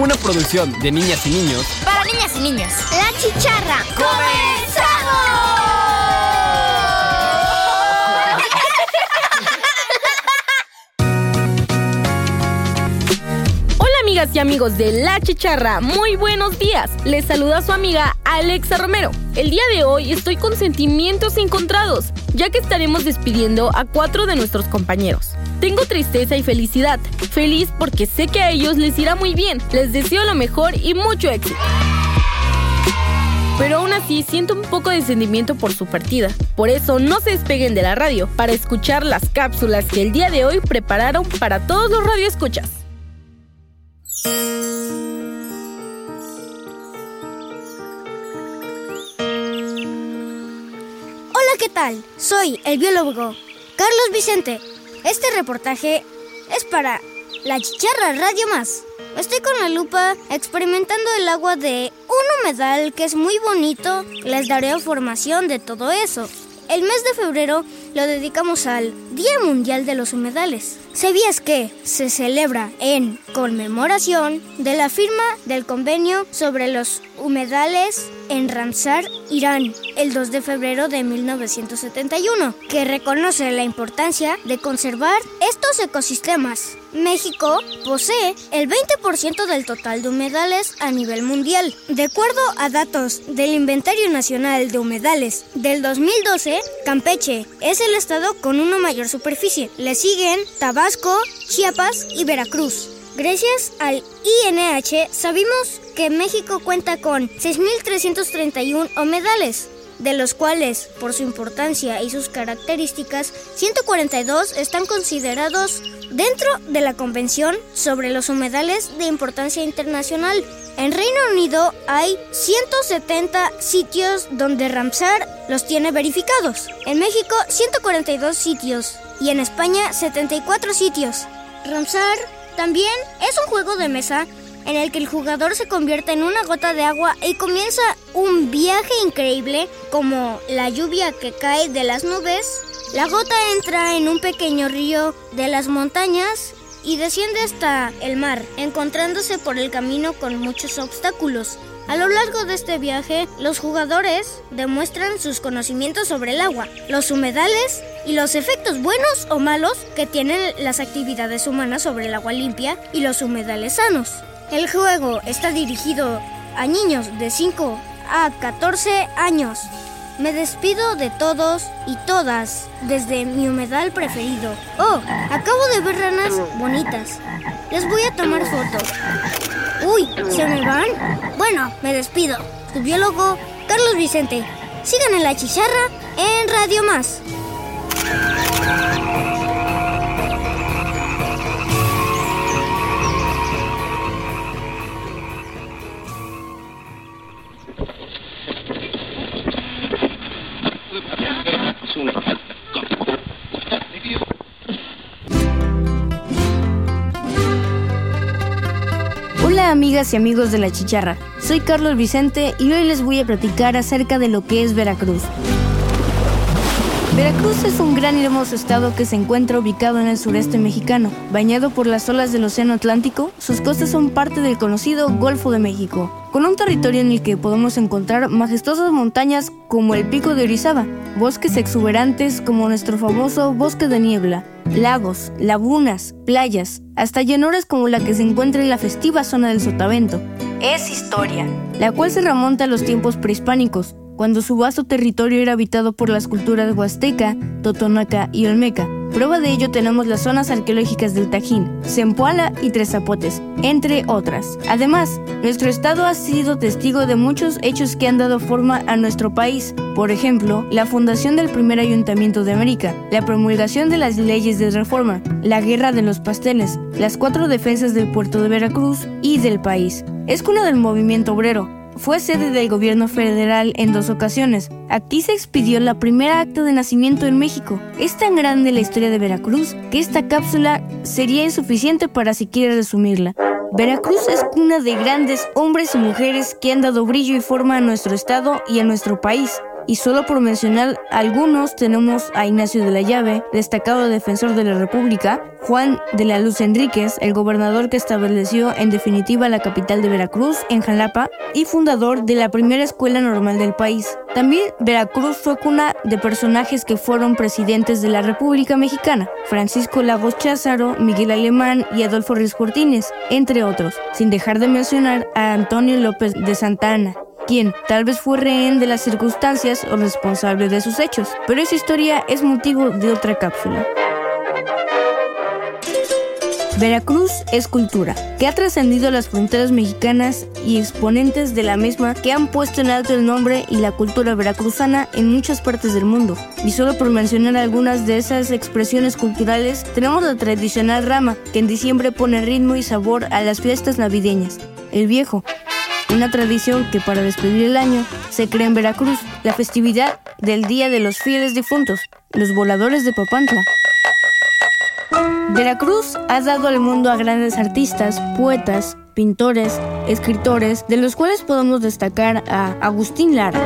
Una producción de niñas y niños. Para niñas y niños. La chicharra. ¡Comenzamos! Hola amigas y amigos de La Chicharra, muy buenos días. Les saluda su amiga Alexa Romero. El día de hoy estoy con sentimientos encontrados, ya que estaremos despidiendo a cuatro de nuestros compañeros. Tengo tristeza y felicidad. Feliz porque sé que a ellos les irá muy bien. Les deseo lo mejor y mucho éxito. Pero aún así siento un poco de sentimiento por su partida. Por eso no se despeguen de la radio para escuchar las cápsulas que el día de hoy prepararon para todos los radioescuchas. Hola, ¿qué tal? Soy el biólogo Carlos Vicente. Este reportaje es para La Chicharra Radio Más. Estoy con la lupa experimentando el agua de un humedal que es muy bonito. Les daré información de todo eso. El mes de febrero lo dedicamos al Día Mundial de los Humedales. ¿Sabías que se celebra en conmemoración de la firma del convenio sobre los humedales en Ramsar, Irán, el 2 de febrero de 1971, que reconoce la importancia de conservar estos ecosistemas? México posee el 20% del total de humedales a nivel mundial. De acuerdo a datos del Inventario Nacional de Humedales del 2012, Campeche es el estado con una mayor superficie. Le siguen Tabasco, Chiapas y Veracruz. Gracias al INH sabemos que México cuenta con 6.331 humedales, de los cuales, por su importancia y sus características, 142 están considerados dentro de la Convención sobre los humedales de importancia internacional. En Reino Unido hay 170 sitios donde Ramsar los tiene verificados. En México 142 sitios y en España 74 sitios. Ramsar también es un juego de mesa en el que el jugador se convierte en una gota de agua y comienza un viaje increíble como la lluvia que cae de las nubes. La gota entra en un pequeño río de las montañas y desciende hasta el mar, encontrándose por el camino con muchos obstáculos. A lo largo de este viaje, los jugadores demuestran sus conocimientos sobre el agua, los humedales y los efectos buenos o malos que tienen las actividades humanas sobre el agua limpia y los humedales sanos. El juego está dirigido a niños de 5 a 14 años. Me despido de todos y todas desde mi humedal preferido. Oh, acabo de ver ranas bonitas. Les voy a tomar foto. Uy, ¿se me van? Bueno, me despido. Tu biólogo, Carlos Vicente. Sigan en la chicharra en Radio Más. Hola amigas y amigos de la chicharra, soy Carlos Vicente y hoy les voy a platicar acerca de lo que es Veracruz. Veracruz es un gran y hermoso estado que se encuentra ubicado en el sureste mexicano. Bañado por las olas del Océano Atlántico, sus costas son parte del conocido Golfo de México, con un territorio en el que podemos encontrar majestuosas montañas como el Pico de Orizaba, bosques exuberantes como nuestro famoso Bosque de Niebla, lagos, lagunas, playas, hasta llanuras como la que se encuentra en la festiva zona del Sotavento. Es historia, la cual se remonta a los tiempos prehispánicos, cuando su vasto territorio era habitado por las culturas huasteca, totonaca y olmeca. Prueba de ello tenemos las zonas arqueológicas del Tajín, Zempoala y Tres Zapotes, entre otras. Además, nuestro estado ha sido testigo de muchos hechos que han dado forma a nuestro país. Por ejemplo, la fundación del primer ayuntamiento de América, la promulgación de las leyes de reforma, la guerra de los pasteles, las cuatro defensas del puerto de Veracruz y del país. Es cuna del movimiento obrero, fue sede del gobierno federal en dos ocasiones. Aquí se expidió la primera acta de nacimiento en México. Es tan grande la historia de Veracruz que esta cápsula sería insuficiente para siquiera resumirla. Veracruz es cuna de grandes hombres y mujeres que han dado brillo y forma a nuestro estado y a nuestro país. Y solo por mencionar algunos, tenemos a Ignacio de la Llave, destacado defensor de la República, Juan de la Luz Enríquez, el gobernador que estableció en definitiva la capital de Veracruz, en Jalapa, y fundador de la primera escuela normal del país. También Veracruz fue cuna de personajes que fueron presidentes de la República Mexicana, Francisco Lagos Cházaro, Miguel Alemán y Adolfo Ruiz Cortines, entre otros, sin dejar de mencionar a Antonio López de Santa Ana, quien tal vez fue rehén de las circunstancias o responsable de sus hechos, pero esa historia es motivo de otra cápsula. Veracruz es cultura, que ha trascendido las fronteras mexicanas y exponentes de la misma que han puesto en alto el nombre y la cultura veracruzana en muchas partes del mundo. Y solo por mencionar algunas de esas expresiones culturales, tenemos la tradicional rama, que en diciembre pone ritmo y sabor a las fiestas navideñas. El viejo, una tradición que para despedir el año se crea en Veracruz, la festividad del Día de los Fieles Difuntos, los voladores de Papantla. Veracruz ha dado al mundo a grandes artistas, poetas, pintores, escritores, de los cuales podemos destacar a Agustín Lara.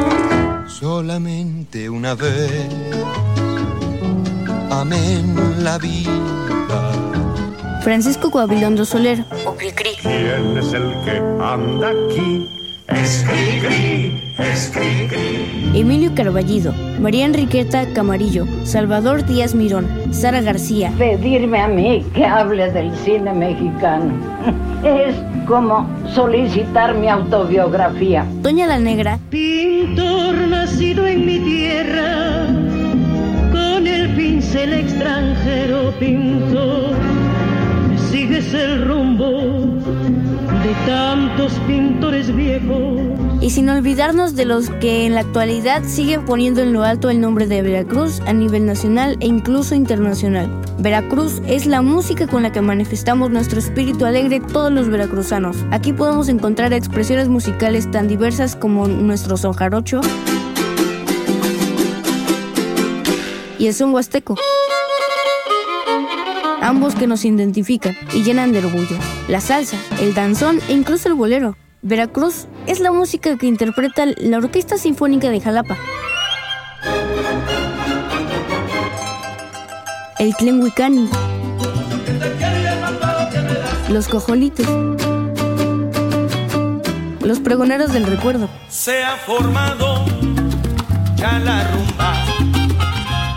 Solamente una vez, amén la vida. Francisco Coabilondo Soler, o Cricri. ¿Quién es el que anda aquí? Es Cricri, es Cricri. Emilio Carballido, María Enriqueta Camarillo, Salvador Díaz Mirón, Sara García. Pedirme a mí que hable del cine mexicano es como solicitar mi autobiografía. Doña la Negra. Pintor nacido en mi tierra, con el pincel extranjero pintor, sigues el rumbo de tantos pintores viejos. Y sin olvidarnos de los que en la actualidad siguen poniendo en lo alto el nombre de Veracruz a nivel nacional e incluso internacional. Veracruz es la música con la que manifestamos nuestro espíritu alegre todos los veracruzanos. Aquí podemos encontrar expresiones musicales tan diversas como nuestro son jarocho y el son huasteco ambos que nos identifican y llenan de orgullo. La salsa, el danzón e incluso el bolero. Veracruz es la música que interpreta la Orquesta Sinfónica de Jalapa. El Tlenhuicani. Los cojolitos. Los pregoneros del recuerdo. Se ha formado ya la rumba.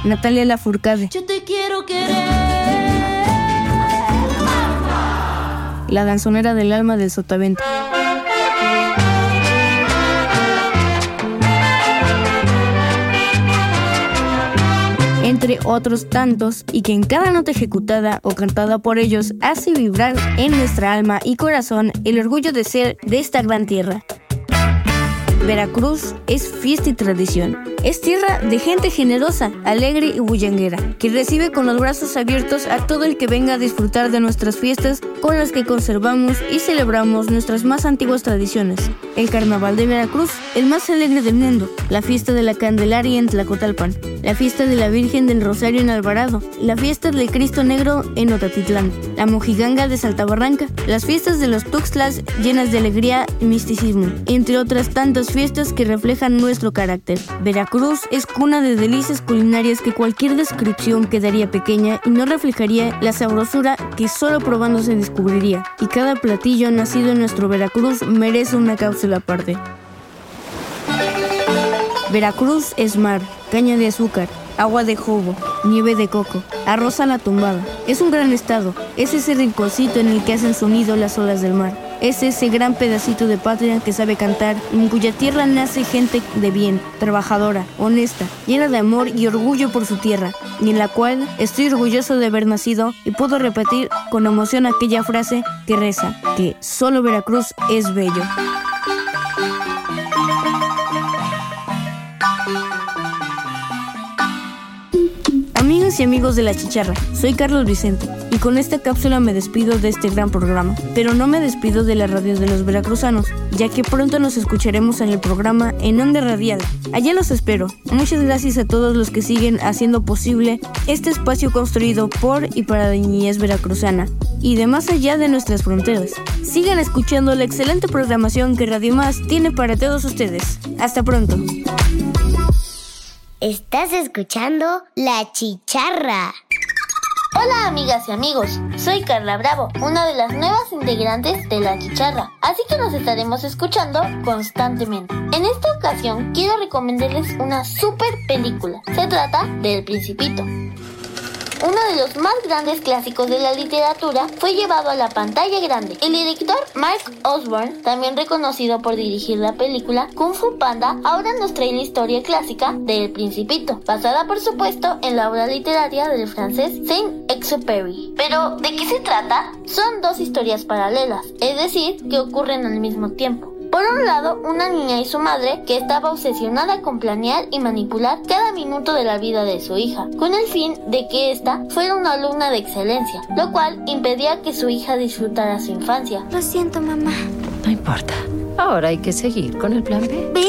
Natalia Lafourcade. Yo te quiero querer. La danzonera del alma del sotavento. entre otros tantos, y que en cada nota ejecutada o cantada por ellos hace vibrar en nuestra alma y corazón el orgullo de ser de esta gran tierra. Veracruz es fiesta y tradición. Es tierra de gente generosa, alegre y bullanguera, que recibe con los brazos abiertos a todo el que venga a disfrutar de nuestras fiestas con las que conservamos y celebramos nuestras más antiguas tradiciones. El Carnaval de Veracruz, el más alegre del mundo, la fiesta de la Candelaria en Tlacotalpan, la fiesta de la Virgen del Rosario en Alvarado, la fiesta del Cristo Negro en Otatitlán, la Mojiganga de Saltabarranca, las fiestas de los Tuxtlas llenas de alegría y misticismo, entre otras tantas fiestas que reflejan nuestro carácter. Veracruz es cuna de delicias culinarias que cualquier descripción quedaría pequeña y no reflejaría la sabrosura que solo probando se descubriría. Y cada platillo nacido en nuestro Veracruz merece una cápsula aparte. Veracruz es mar, caña de azúcar, agua de jobo, nieve de coco, arroz a la tumbada. Es un gran estado, es ese rinconcito en el que hacen sonido las olas del mar. Es ese gran pedacito de patria que sabe cantar, en cuya tierra nace gente de bien, trabajadora, honesta, llena de amor y orgullo por su tierra, y en la cual estoy orgulloso de haber nacido y puedo repetir con emoción aquella frase que reza, que solo Veracruz es bello. Amigos de la chicharra, soy Carlos Vicente y con esta cápsula me despido de este gran programa, pero no me despido de la radio de los veracruzanos, ya que pronto nos escucharemos en el programa en Onda Radial. Allá los espero. Muchas gracias a todos los que siguen haciendo posible este espacio construido por y para la niñez veracruzana y de más allá de nuestras fronteras. Sigan escuchando la excelente programación que Radio Más tiene para todos ustedes. Hasta pronto. Estás escuchando La Chicharra. Hola amigas y amigos, soy Carla Bravo, una de las nuevas integrantes de La Chicharra, así que nos estaremos escuchando constantemente. En esta ocasión quiero recomendarles una super película. Se trata del Principito. Uno de los más grandes clásicos de la literatura fue llevado a la pantalla grande. El director Mark Osborne, también reconocido por dirigir la película Kung Fu Panda, ahora nos trae la historia clásica de El Principito, basada por supuesto en la obra literaria del francés Saint-Exupéry. Pero, ¿de qué se trata? Son dos historias paralelas, es decir, que ocurren al mismo tiempo. Por un lado, una niña y su madre que estaba obsesionada con planear y manipular cada minuto de la vida de su hija, con el fin de que ésta fuera una alumna de excelencia, lo cual impedía que su hija disfrutara su infancia. Lo siento, mamá. No importa. Ahora hay que seguir con el plan B. ¿B?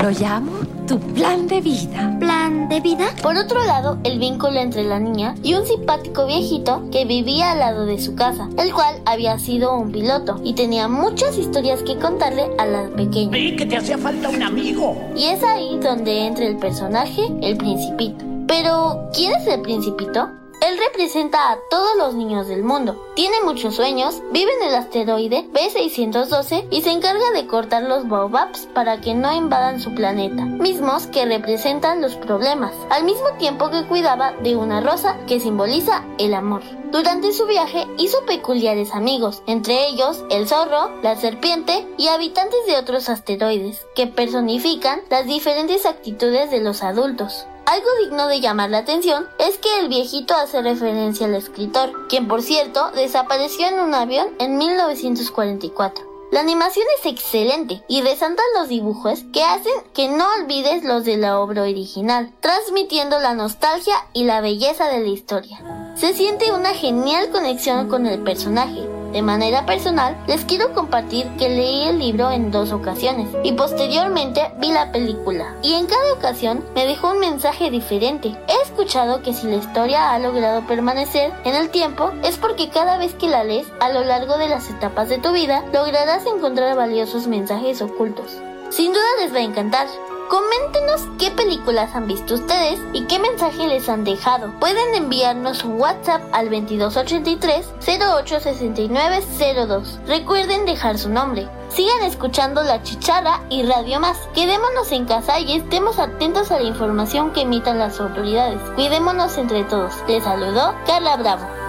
Lo llamo tu plan de vida. ¿Plan de vida? Por otro lado, el vínculo entre la niña y un simpático viejito que vivía al lado de su casa, el cual había sido un piloto y tenía muchas historias que contarle a la pequeña. Vi que te hacía falta un amigo. Y es ahí donde entra el personaje, el principito. Pero, ¿quién es el principito? Él representa a todos los niños del mundo. Tiene muchos sueños, vive en el asteroide B612 y se encarga de cortar los baobabs para que no invadan su planeta, mismos que representan los problemas, al mismo tiempo que cuidaba de una rosa que simboliza el amor. Durante su viaje hizo peculiares amigos, entre ellos el zorro, la serpiente y habitantes de otros asteroides, que personifican las diferentes actitudes de los adultos. Algo digno de llamar la atención es que el viejito hace referencia al escritor, quien por cierto desapareció en un avión en 1944. La animación es excelente y resaltan los dibujos que hacen que no olvides los de la obra original, transmitiendo la nostalgia y la belleza de la historia. Se siente una genial conexión con el personaje. De manera personal, les quiero compartir que leí el libro en dos ocasiones y posteriormente vi la película. Y en cada ocasión me dejó un mensaje diferente. He escuchado que si la historia ha logrado permanecer en el tiempo es porque cada vez que la lees a lo largo de las etapas de tu vida lograrás encontrar valiosos mensajes ocultos. Sin duda les va a encantar. Coméntenos qué películas han visto ustedes y qué mensaje les han dejado. Pueden enviarnos un WhatsApp al 2283 086902. Recuerden dejar su nombre. Sigan escuchando La Chicharra y Radio Más. Quedémonos en casa y estemos atentos a la información que emitan las autoridades. Cuidémonos entre todos. Les saludó Carla Bravo.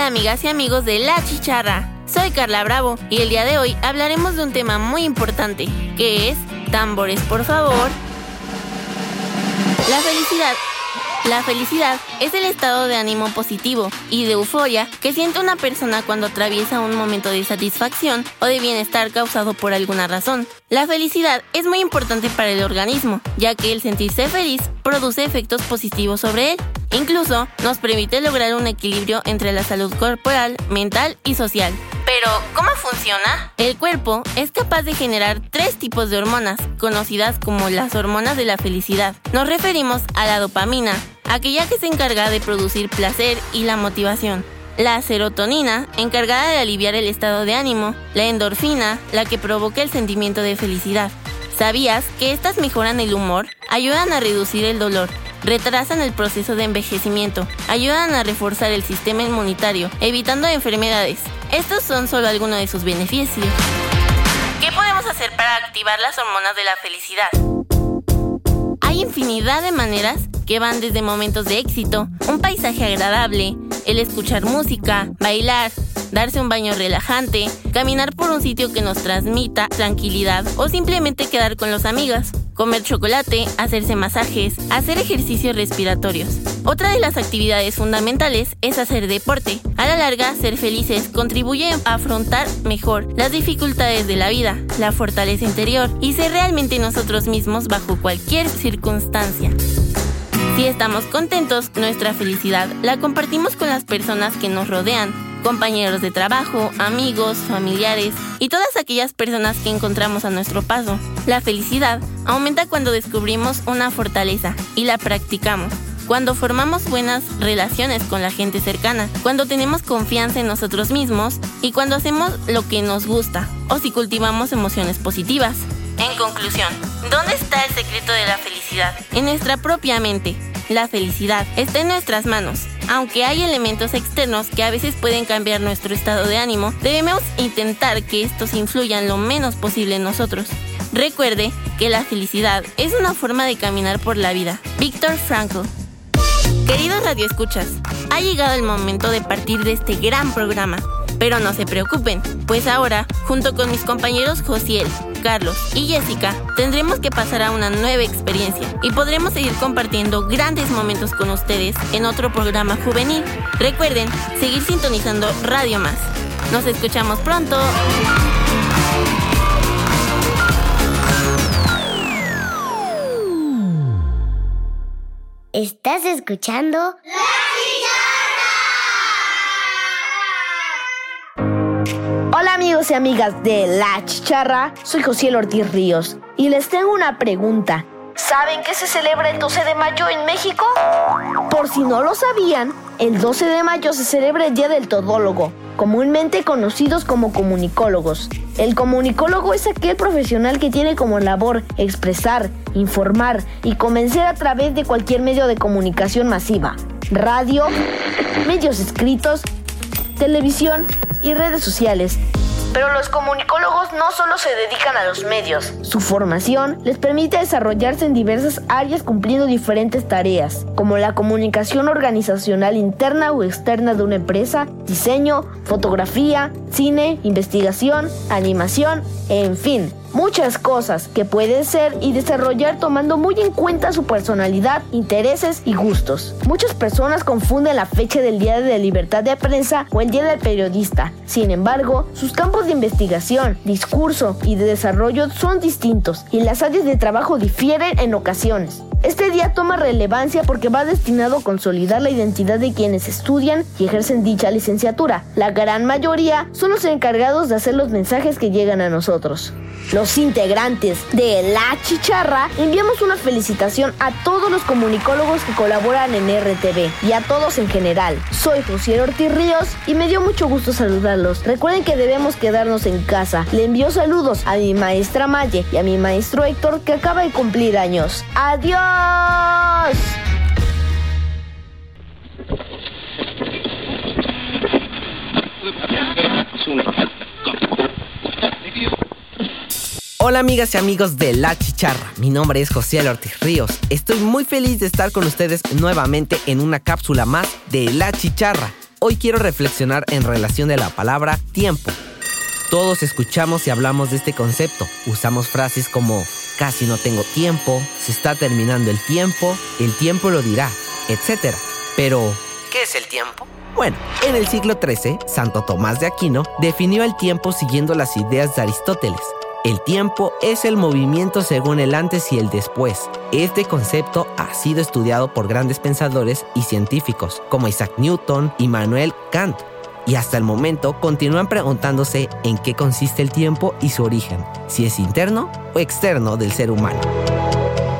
Amigas y amigos de La Chicharra? Soy Carla Bravo y el día de hoy hablaremos de un tema muy importante, que es tambores por favor. La felicidad. La felicidad es el estado de ánimo positivo y de euforia que siente una persona cuando atraviesa un momento de satisfacción o de bienestar causado por alguna razón. La felicidad es muy importante para el organismo, ya que el sentirse feliz produce efectos positivos sobre él. Incluso nos permite lograr un equilibrio entre la salud corporal, mental y social. ¿Cómo funciona? El cuerpo es capaz de generar tres tipos de hormonas, conocidas como las hormonas de la felicidad. Nos referimos a la dopamina, aquella que se encarga de producir placer y la motivación. La serotonina, encargada de aliviar el estado de ánimo. La endorfina, la que provoca el sentimiento de felicidad. ¿Sabías que estas mejoran el humor? Ayudan a reducir el dolor, retrasan el proceso de envejecimiento, ayudan a reforzar el sistema inmunitario, evitando enfermedades. Estos son solo algunos de sus beneficios. ¿Qué podemos hacer para activar las hormonas de la felicidad? Hay infinidad de maneras que van desde momentos de éxito, un paisaje agradable, el escuchar música, bailar, darse un baño relajante, caminar por un sitio que nos transmita tranquilidad o simplemente quedar con los amigos, comer chocolate, hacerse masajes, hacer ejercicios respiratorios. Otra de las actividades fundamentales es hacer deporte. A la larga, ser felices contribuye a afrontar mejor las dificultades de la vida, la fortaleza interior y ser realmente nosotros mismos bajo cualquier circunstancia. Si estamos contentos, nuestra felicidad la compartimos con las personas que nos rodean, compañeros de trabajo, amigos, familiares y todas aquellas personas que encontramos a nuestro paso. La felicidad aumenta cuando descubrimos una fortaleza y la practicamos. Cuando formamos buenas relaciones con la gente cercana, cuando tenemos confianza en nosotros mismos y cuando hacemos lo que nos gusta o si cultivamos emociones positivas. En conclusión, ¿dónde está el secreto de la felicidad? En nuestra propia mente. La felicidad está en nuestras manos. Aunque hay elementos externos que a veces pueden cambiar nuestro estado de ánimo, debemos intentar que estos influyan lo menos posible en nosotros. Recuerde que la felicidad es una forma de caminar por la vida. Víctor Frankl. Queridos radioescuchas, ha llegado el momento de partir de este gran programa. Pero no se preocupen, pues ahora, junto con mis compañeros Josiel, Carlos y Jessica, tendremos que pasar a una nueva experiencia y podremos seguir compartiendo grandes momentos con ustedes en otro programa juvenil. Recuerden seguir sintonizando Radio Más. Nos escuchamos pronto. ¿Estás escuchando? Hola amigos y amigas de La Chicharra, soy José Ortiz Ríos y les tengo una pregunta. ¿Saben qué se celebra el 12 de mayo en México? Por si no lo sabían, el 12 de mayo se celebra el Día del Todólogo, comúnmente conocidos como comunicólogos. El comunicólogo es aquel profesional que tiene como labor expresar, informar y convencer a través de cualquier medio de comunicación masiva, radio, medios escritos, televisión y redes sociales. Pero los comunicólogos no solo se dedican a los medios. Su formación les permite desarrollarse en diversas áreas cumpliendo diferentes tareas, como la comunicación organizacional interna o externa de una empresa, diseño, fotografía, cine, investigación, animación, en fin, muchas cosas que pueden ser y desarrollar tomando muy en cuenta su personalidad, intereses y gustos. Muchas personas confunden la fecha del Día de la Libertad de Prensa o el Día del Periodista. Sin embargo, sus campos de investigación, discurso y de desarrollo son distintos y las áreas de trabajo difieren en ocasiones. Este día toma relevancia porque va destinado a consolidar la identidad de quienes estudian y ejercen dicha licenciatura. La gran mayoría son los encargados de hacer los mensajes que llegan a nosotros. Integrantes de La Chicharra enviamos una felicitación a todos los comunicólogos que colaboran en RTV y a todos en general. Soy José Ortiz Ríos y me dio mucho gusto saludarlos. Recuerden que debemos quedarnos en casa. Le envío saludos a mi maestra Maye y a mi maestro Héctor que acaba de cumplir años. ¡Adiós! Hola amigas y amigos de La Chicharra, mi nombre es José Ortiz Ríos. Estoy muy feliz de estar con ustedes nuevamente en una cápsula más de La Chicharra. Hoy quiero reflexionar en relación de la palabra tiempo. Todos escuchamos y hablamos de este concepto. Usamos frases como casi no tengo tiempo, se está terminando el tiempo, el tiempo lo dirá, etc. Pero, ¿qué es el tiempo? Bueno, en el siglo XIII, Santo Tomás de Aquino definió el tiempo siguiendo las ideas de Aristóteles. El tiempo es el movimiento según el antes y el después. Este concepto ha sido estudiado por grandes pensadores y científicos como Isaac Newton y Manuel Kant. Y hasta el momento continúan preguntándose en qué consiste el tiempo y su origen, si es interno o externo del ser humano.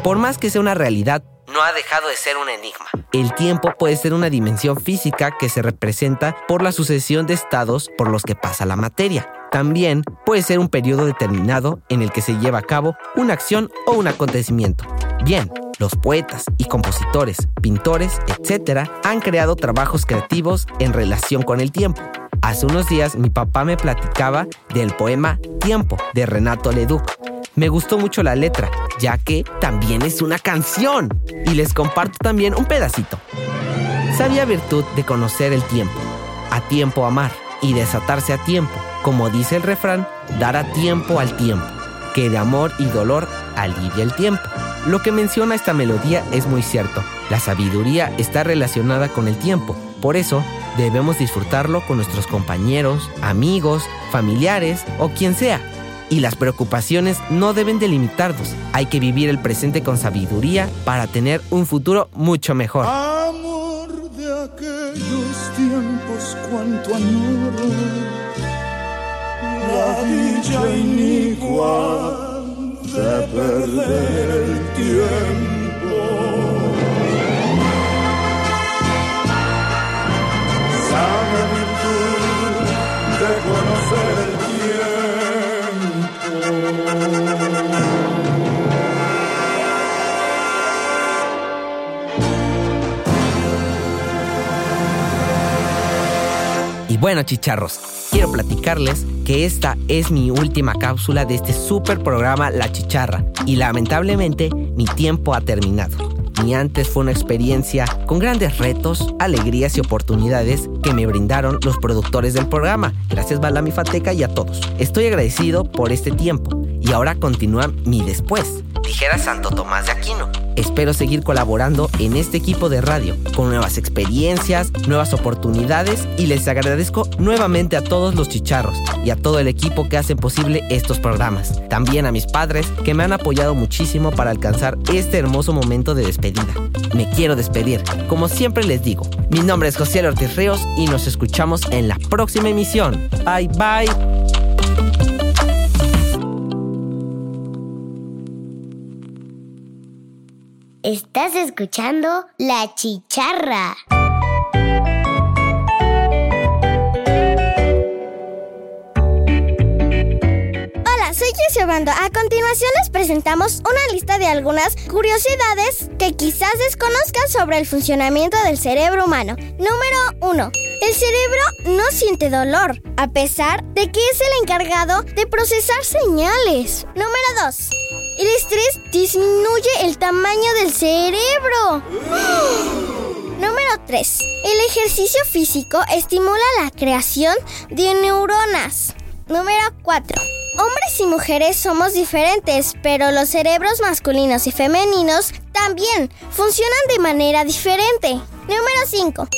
Por más que sea una realidad, no ha dejado de ser un enigma. El tiempo puede ser una dimensión física que se representa por la sucesión de estados por los que pasa la materia. También puede ser un periodo determinado en el que se lleva a cabo una acción o un acontecimiento. Bien, los poetas y compositores, pintores, etc., han creado trabajos creativos en relación con el tiempo. Hace unos días mi papá me platicaba del poema Tiempo de Renato Leduc. Me gustó mucho la letra, ya que también es una canción. Y les comparto también un pedacito. Sabía virtud de conocer el tiempo, a tiempo amar y desatarse a tiempo. Como dice el refrán, dar a tiempo al tiempo, que de amor y dolor alivia el tiempo. Lo que menciona esta melodía es muy cierto. La sabiduría está relacionada con el tiempo. Por eso, debemos disfrutarlo con nuestros compañeros, amigos, familiares o quien sea. Y las preocupaciones no deben delimitarnos. Hay que vivir el presente con sabiduría para tener un futuro mucho mejor. Amor de aquellos tiempos, añoro. La dicha inicua de perder el tiempo. Sana virtud de conocer el tiempo. Y bueno, chicharros, quiero platicarles que esta es mi última cápsula de este super programa La Chicharra. Y lamentablemente, mi tiempo ha terminado. Mi antes fue una experiencia con grandes retos, alegrías y oportunidades que me brindaron los productores del programa. Gracias Balami Fateca y a todos. Estoy agradecido por este tiempo. Y ahora continúa mi después. Dijera Santo Tomás de Aquino. Espero seguir colaborando en este equipo de radio con nuevas experiencias, nuevas oportunidades y les agradezco nuevamente a todos los chicharros y a todo el equipo que hacen posible estos programas. También a mis padres que me han apoyado muchísimo para alcanzar este hermoso momento de despedida. Me quiero despedir. Como siempre les digo, mi nombre es José Ortiz Ríos y nos escuchamos en la próxima emisión. Bye bye. Estás escuchando La Chicharra. Hola, soy Jessie Obando. A continuación les presentamos una lista de algunas curiosidades que quizás desconozcan sobre el funcionamiento del cerebro humano. Número 1. El cerebro no siente dolor, a pesar de que es el encargado de procesar señales. Número 2. El estrés disminuye el tamaño del cerebro. Número 3. El ejercicio físico estimula la creación de neuronas. Número 4. Hombres y mujeres somos diferentes, pero los cerebros masculinos y femeninos también funcionan de manera diferente. Número 5.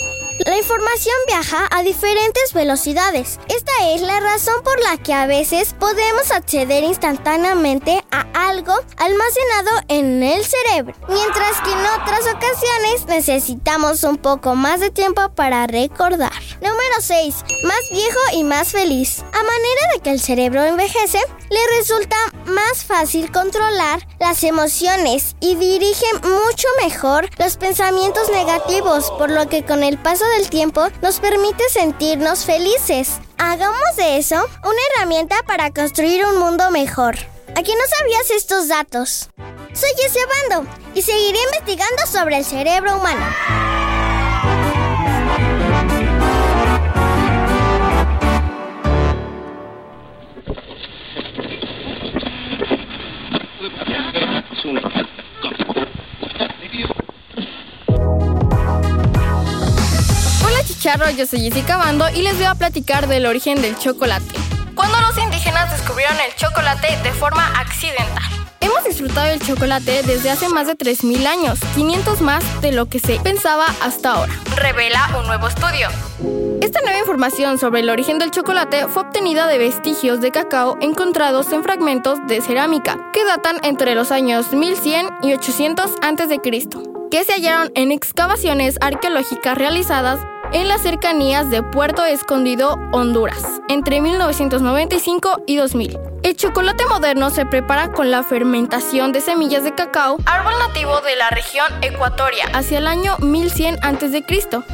La información viaja a diferentes velocidades. Esta es la razón por la que a veces podemos acceder instantáneamente a algo almacenado en el cerebro, mientras que en otras ocasiones necesitamos un poco más de tiempo para recordar. Número 6. Más viejo y más feliz. A manera de que el cerebro envejece, le resulta más fácil controlar las emociones y dirige mucho mejor los pensamientos negativos, por lo que con el paso del tiempo nos permite sentirnos felices. Hagamos de eso una herramienta para construir un mundo mejor. Aquí no sabías estos datos. Soy Jesse Bando y seguiré investigando sobre el cerebro humano. Chicharro, yo soy Jessica Bando y les voy a platicar del origen del chocolate. Cuando los indígenas descubrieron el chocolate de forma accidental. Hemos disfrutado del chocolate desde hace más de 3.000 años, 500 más de lo que se pensaba hasta ahora. Revela un nuevo estudio. Esta nueva información sobre el origen del chocolate fue obtenida de vestigios de cacao encontrados en fragmentos de cerámica que datan entre los años 1100 y 800 a.C., que se hallaron en excavaciones arqueológicas realizadas en las cercanías de Puerto Escondido, Honduras, entre 1995 y 2000. El chocolate moderno se prepara con la fermentación de semillas de cacao, árbol nativo de la región ecuatoria, hacia el año 1100 a.C.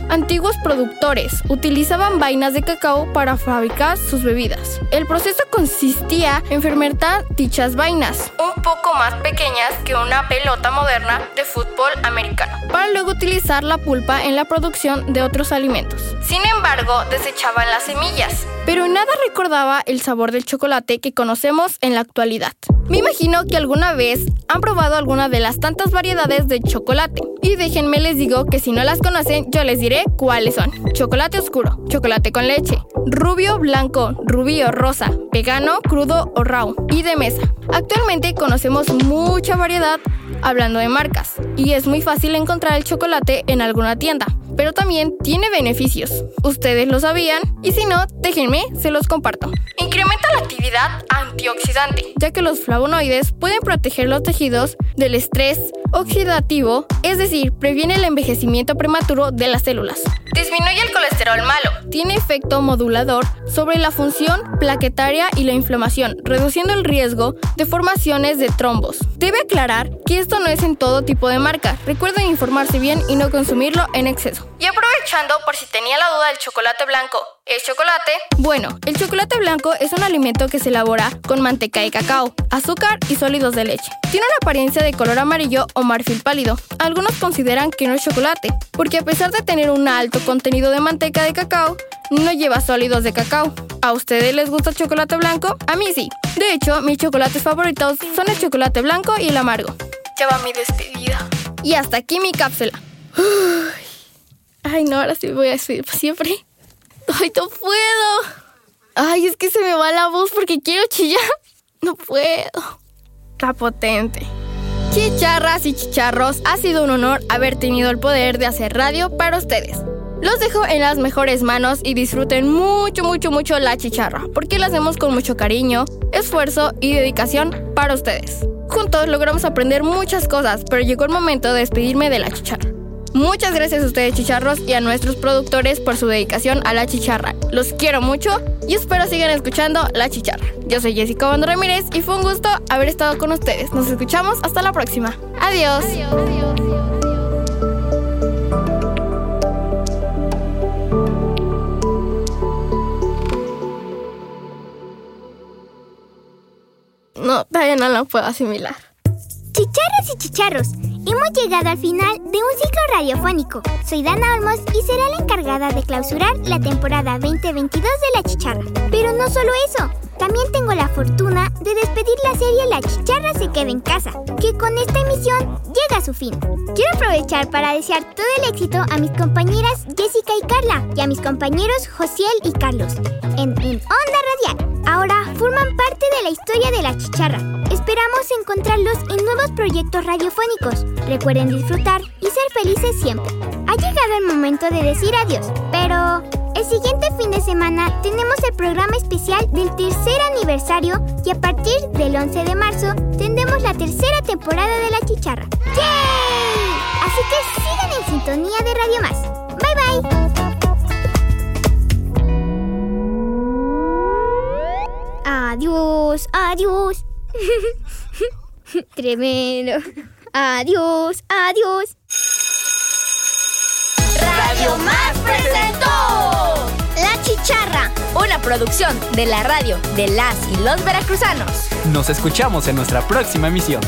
Antiguos productores utilizaban vainas de cacao para fabricar sus bebidas. El proceso consistía en fermentar dichas vainas, un poco más pequeñas que una pelota moderna de fútbol americano, para luego utilizar la pulpa en la producción de otros alimentos. Sin embargo, desechaban las semillas, pero nada recordaba el sabor del chocolate que conocemos en la actualidad. Me imagino que alguna vez han probado alguna de las tantas variedades de chocolate. Y déjenme les digo que si no las conocen, yo les diré cuáles son. Chocolate oscuro, chocolate con leche, rubio, blanco, rubio, rosa, vegano, crudo o raw y de mesa. Actualmente conocemos mucha variedad hablando de marcas y es muy fácil encontrar el chocolate en alguna tienda, pero también tiene beneficios. ¿Ustedes lo sabían? Y si no, déjenme, se los comparto. Incrementa la actividad antioxidante, ya que los flavonoides pueden proteger los tejidos del estrés oxidativo, es decir, previene el envejecimiento prematuro de las células. Disminuye el colesterol malo, tiene efecto modulador sobre la función plaquetaria y la inflamación, reduciendo el riesgo de formaciones de trombos. Debe aclarar que esto no es en todo tipo de marca. Recuerden informarse bien y no consumirlo en exceso. Y aprovechando por si tenía la duda del chocolate blanco, ¿es chocolate? Bueno, el chocolate blanco es un alimento que se elabora con manteca de cacao, azúcar y sólidos de leche. Tiene una apariencia de color amarillo o marfil pálido. Algunos consideran que no es chocolate, porque a pesar de tener un alto contenido de manteca de cacao, no lleva sólidos de cacao. ¿A ustedes les gusta el chocolate blanco? A mí sí. De hecho, mis chocolates favoritos son el chocolate blanco y el amargo. Ya va mi despedida. Y hasta aquí mi cápsula. Ay, no, ahora sí voy a despedir para siempre. Ay, no puedo. Ay, es que se me va la voz porque quiero chillar. No puedo. Está potente. Chicharras y chicharros, ha sido un honor haber tenido el poder de hacer radio para ustedes. Los dejo en las mejores manos y disfruten mucho, mucho, mucho la chicharra, porque la hacemos con mucho cariño, esfuerzo y dedicación para ustedes. Juntos logramos aprender muchas cosas, pero llegó el momento de despedirme de la chicharra. Muchas gracias a ustedes chicharros y a nuestros productores por su dedicación a la chicharra. Los quiero mucho y espero sigan escuchando La Chicharra. Yo soy Jessica Bando Ramírez y fue un gusto haber estado con ustedes. Nos escuchamos hasta la próxima. Adiós. No, todavía no lo puedo asimilar. Chicharras y chicharros, hemos llegado al final de un ciclo radiofónico. Soy Dana Olmos y seré la encargada de clausurar la temporada 2022 de La Chicharra. Pero no solo eso, también tengo la fortuna de despedir la serie La Chicharra se queda en casa, que con esta emisión llega a su fin. Quiero aprovechar para desear todo el éxito a mis compañeras Jessica y Carla y a mis compañeros Josiel y Carlos en, en Onda Radial. Ahora forman parte de la historia de La Chicharra. Esperamos encontrarlos en nuevos proyectos radiofónicos. Recuerden disfrutar y ser felices siempre. Ha llegado el momento de decir adiós, pero el siguiente fin de semana tenemos el programa especial del tercer aniversario y a partir del 11 de marzo tendremos la tercera temporada de La Chicharra. ¡Yay! Así que sigan en sintonía de Radio Más. Bye bye. Adiós, adiós. Tremendo. Adiós, adiós. Radio Más presentó La Chicharra, una producción de la radio de las y los veracruzanos. Nos escuchamos en nuestra próxima emisión.